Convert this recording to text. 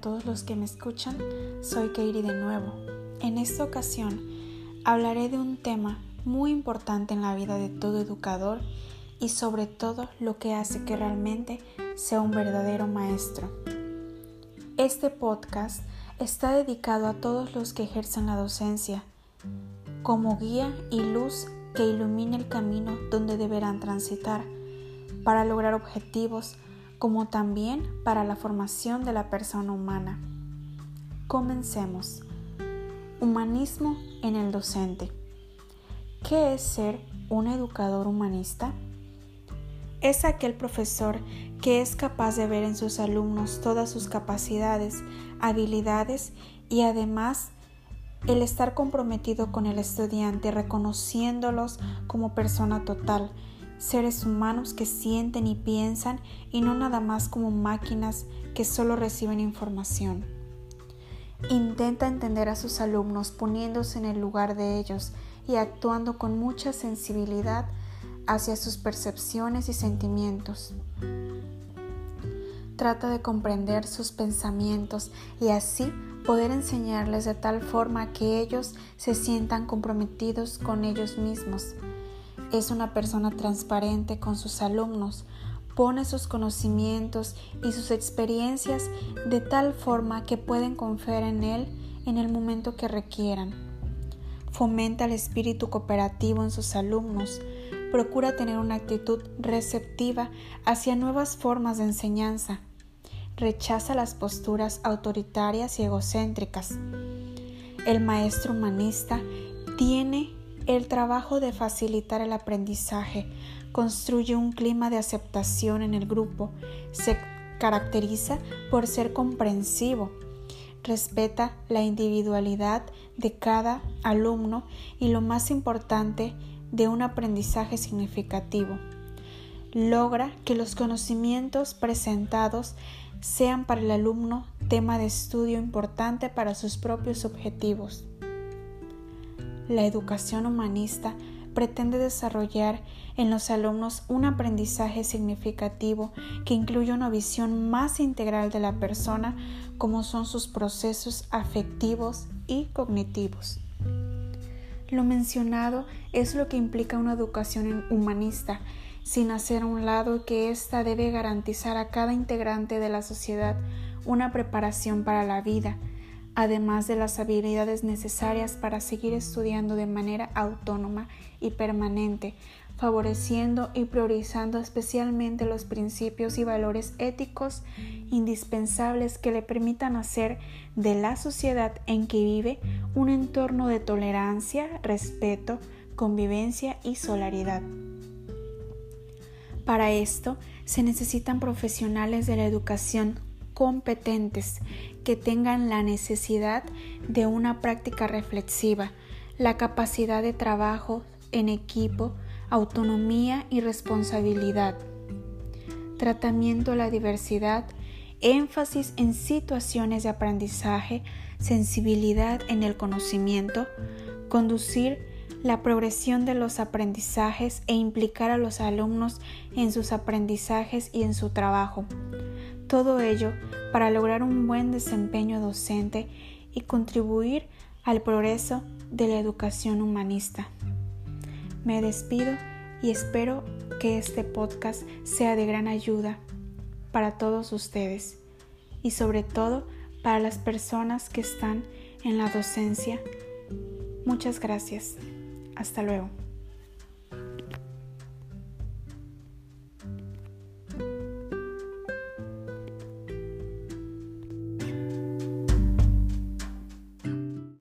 todos los que me escuchan, soy Keiri de nuevo. En esta ocasión hablaré de un tema muy importante en la vida de todo educador y sobre todo lo que hace que realmente sea un verdadero maestro. Este podcast está dedicado a todos los que ejercen la docencia como guía y luz que ilumine el camino donde deberán transitar para lograr objetivos como también para la formación de la persona humana. Comencemos. Humanismo en el docente. ¿Qué es ser un educador humanista? Es aquel profesor que es capaz de ver en sus alumnos todas sus capacidades, habilidades y además el estar comprometido con el estudiante, reconociéndolos como persona total, seres humanos que sienten y piensan y no nada más como máquinas que solo reciben información. Intenta entender a sus alumnos poniéndose en el lugar de ellos y actuando con mucha sensibilidad hacia sus percepciones y sentimientos. Trata de comprender sus pensamientos y así poder enseñarles de tal forma que ellos se sientan comprometidos con ellos mismos es una persona transparente con sus alumnos, pone sus conocimientos y sus experiencias de tal forma que pueden confiar en él en el momento que requieran. Fomenta el espíritu cooperativo en sus alumnos, procura tener una actitud receptiva hacia nuevas formas de enseñanza, rechaza las posturas autoritarias y egocéntricas. El maestro humanista tiene el trabajo de facilitar el aprendizaje construye un clima de aceptación en el grupo. Se caracteriza por ser comprensivo. Respeta la individualidad de cada alumno y lo más importante, de un aprendizaje significativo. Logra que los conocimientos presentados sean para el alumno tema de estudio importante para sus propios objetivos. La educación humanista pretende desarrollar en los alumnos un aprendizaje significativo que incluye una visión más integral de la persona como son sus procesos afectivos y cognitivos. Lo mencionado es lo que implica una educación humanista, sin hacer a un lado que ésta debe garantizar a cada integrante de la sociedad una preparación para la vida, además de las habilidades necesarias para seguir estudiando de manera autónoma y permanente, favoreciendo y priorizando especialmente los principios y valores éticos indispensables que le permitan hacer de la sociedad en que vive un entorno de tolerancia, respeto, convivencia y solidaridad. Para esto se necesitan profesionales de la educación competentes que tengan la necesidad de una práctica reflexiva, la capacidad de trabajo en equipo, autonomía y responsabilidad, tratamiento de la diversidad, énfasis en situaciones de aprendizaje, sensibilidad en el conocimiento, conducir la progresión de los aprendizajes e implicar a los alumnos en sus aprendizajes y en su trabajo, todo ello para lograr un buen desempeño docente y contribuir al progreso de la educación humanista. Me despido y espero que este podcast sea de gran ayuda para todos ustedes y sobre todo para las personas que están en la docencia. Muchas gracias. Hasta luego.